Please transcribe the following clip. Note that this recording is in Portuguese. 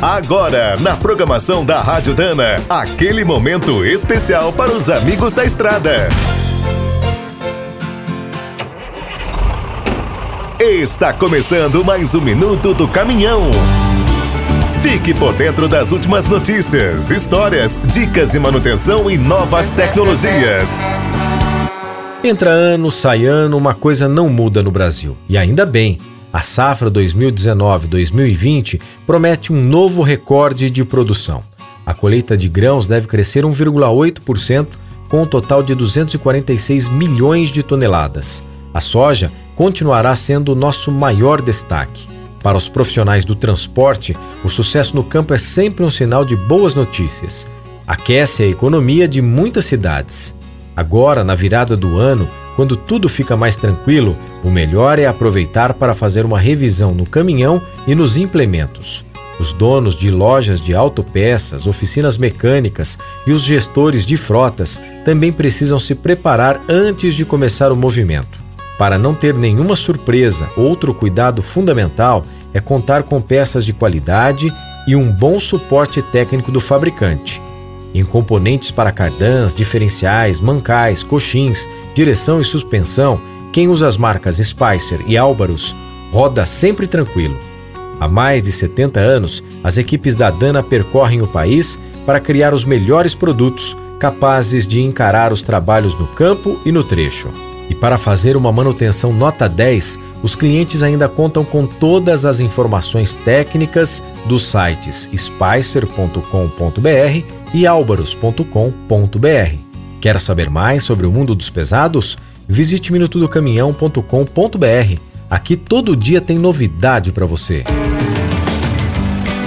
Agora, na programação da Rádio Dana, aquele momento especial para os amigos da estrada. Está começando mais um minuto do caminhão. Fique por dentro das últimas notícias, histórias, dicas de manutenção e novas tecnologias. Entra ano, sai ano, uma coisa não muda no Brasil. E ainda bem. A safra 2019-2020 promete um novo recorde de produção. A colheita de grãos deve crescer 1,8%, com um total de 246 milhões de toneladas. A soja continuará sendo o nosso maior destaque. Para os profissionais do transporte, o sucesso no campo é sempre um sinal de boas notícias. Aquece a economia de muitas cidades. Agora, na virada do ano, quando tudo fica mais tranquilo, o melhor é aproveitar para fazer uma revisão no caminhão e nos implementos. Os donos de lojas de autopeças, oficinas mecânicas e os gestores de frotas também precisam se preparar antes de começar o movimento. Para não ter nenhuma surpresa, outro cuidado fundamental é contar com peças de qualidade e um bom suporte técnico do fabricante em componentes para cardãs, diferenciais, mancais, coxins, direção e suspensão, quem usa as marcas Spicer e Álvaros roda sempre tranquilo. Há mais de 70 anos, as equipes da Dana percorrem o país para criar os melhores produtos capazes de encarar os trabalhos no campo e no trecho. E para fazer uma manutenção nota 10, os clientes ainda contam com todas as informações técnicas dos sites spicer.com.br e albaros.com.br. Quer saber mais sobre o mundo dos pesados? Visite minutodocaminhão.com.br. Aqui todo dia tem novidade para você.